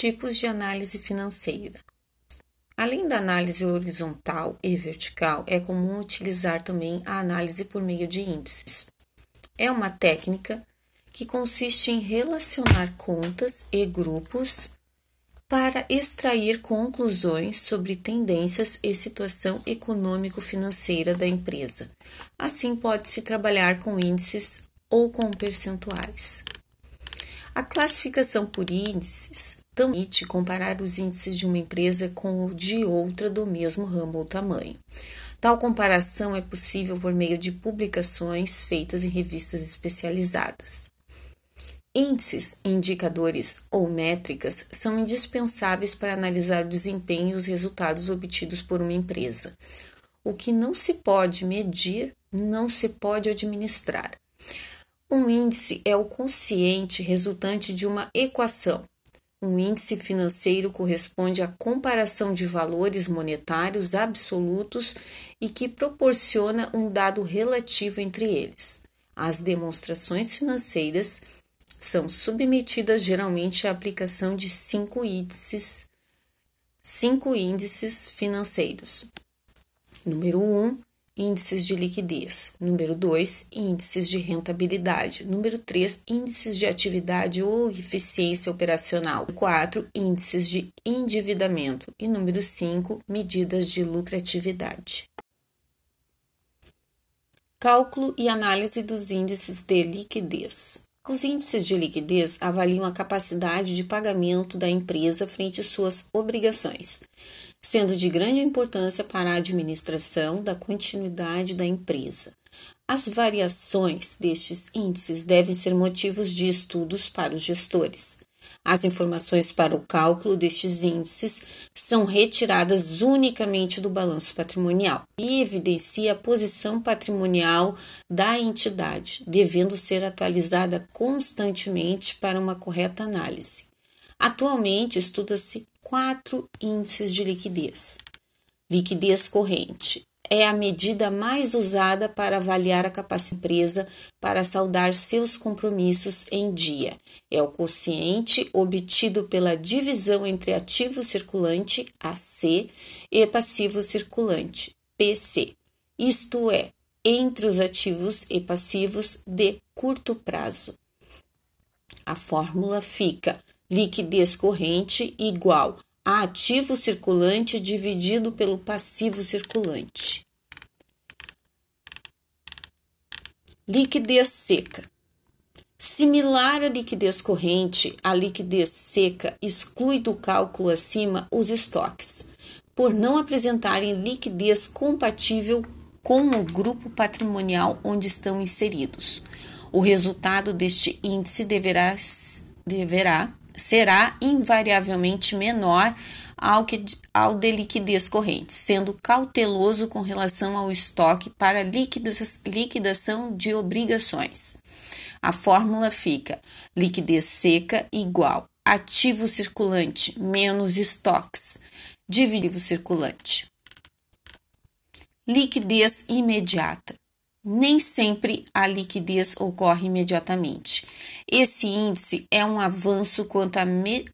Tipos de análise financeira. Além da análise horizontal e vertical, é comum utilizar também a análise por meio de índices. É uma técnica que consiste em relacionar contas e grupos para extrair conclusões sobre tendências e situação econômico-financeira da empresa. Assim, pode-se trabalhar com índices ou com percentuais. A classificação por índices permite comparar os índices de uma empresa com o de outra do mesmo ramo ou tamanho. Tal comparação é possível por meio de publicações feitas em revistas especializadas. Índices, indicadores ou métricas são indispensáveis para analisar o desempenho e os resultados obtidos por uma empresa. O que não se pode medir, não se pode administrar. Um índice é o consciente resultante de uma equação. Um índice financeiro corresponde à comparação de valores monetários absolutos e que proporciona um dado relativo entre eles. As demonstrações financeiras são submetidas geralmente à aplicação de cinco índices, cinco índices financeiros. Número 1, um, índices de liquidez. Número 2, índices de rentabilidade. Número 3, índices de atividade ou eficiência operacional. 4, índices de endividamento. E número 5, medidas de lucratividade. Cálculo e análise dos índices de liquidez. Os índices de liquidez avaliam a capacidade de pagamento da empresa frente às suas obrigações, sendo de grande importância para a administração da continuidade da empresa. As variações destes índices devem ser motivos de estudos para os gestores. As informações para o cálculo destes índices são retiradas unicamente do balanço patrimonial e evidencia a posição patrimonial da entidade, devendo ser atualizada constantemente para uma correta análise. Atualmente estuda-se quatro índices de liquidez. Liquidez corrente é a medida mais usada para avaliar a capacidade da empresa para saldar seus compromissos em dia. É o quociente obtido pela divisão entre ativo circulante, AC, e passivo circulante, PC. Isto é, entre os ativos e passivos de curto prazo. A fórmula fica liquidez corrente igual a ativo circulante dividido pelo passivo circulante. Liquidez seca. Similar à liquidez corrente, a liquidez seca exclui do cálculo acima os estoques, por não apresentarem liquidez compatível com o grupo patrimonial onde estão inseridos. O resultado deste índice deverá, deverá será invariavelmente menor ao, que, ao de liquidez corrente, sendo cauteloso com relação ao estoque para liquidação de obrigações. A fórmula fica liquidez seca igual ativo circulante menos estoques, dividido circulante. Liquidez imediata nem sempre a liquidez ocorre imediatamente. Esse índice é um avanço quanto à me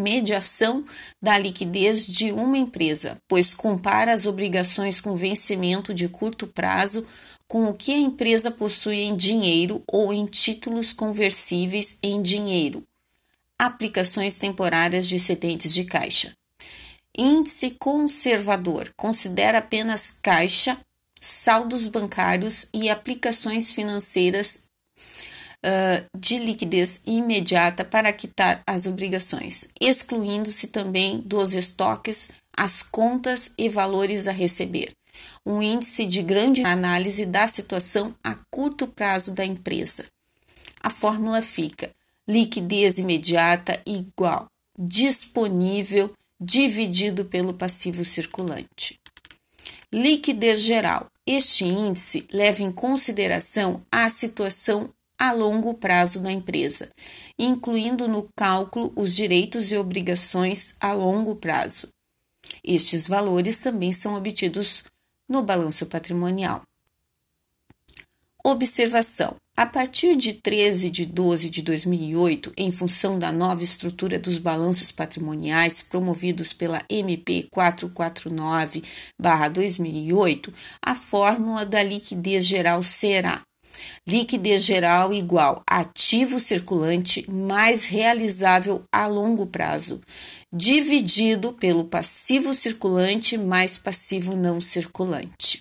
mediação da liquidez de uma empresa, pois compara as obrigações com vencimento de curto prazo com o que a empresa possui em dinheiro ou em títulos conversíveis em dinheiro. Aplicações temporárias de excedentes de caixa. Índice conservador considera apenas caixa saldos bancários e aplicações financeiras uh, de liquidez imediata para quitar as obrigações, excluindo-se também dos estoques as contas e valores a receber. Um índice de grande análise da situação a curto prazo da empresa. A fórmula fica: liquidez imediata igual disponível dividido pelo passivo circulante. Liquidez geral. Este índice leva em consideração a situação a longo prazo da empresa, incluindo no cálculo os direitos e obrigações a longo prazo. Estes valores também são obtidos no balanço patrimonial. Observação: a partir de 13 de 12 de 2008, em função da nova estrutura dos balanços patrimoniais promovidos pela MP 449/2008, a fórmula da liquidez geral será Liquidez geral igual ativo circulante mais realizável a longo prazo, dividido pelo passivo circulante mais passivo não circulante.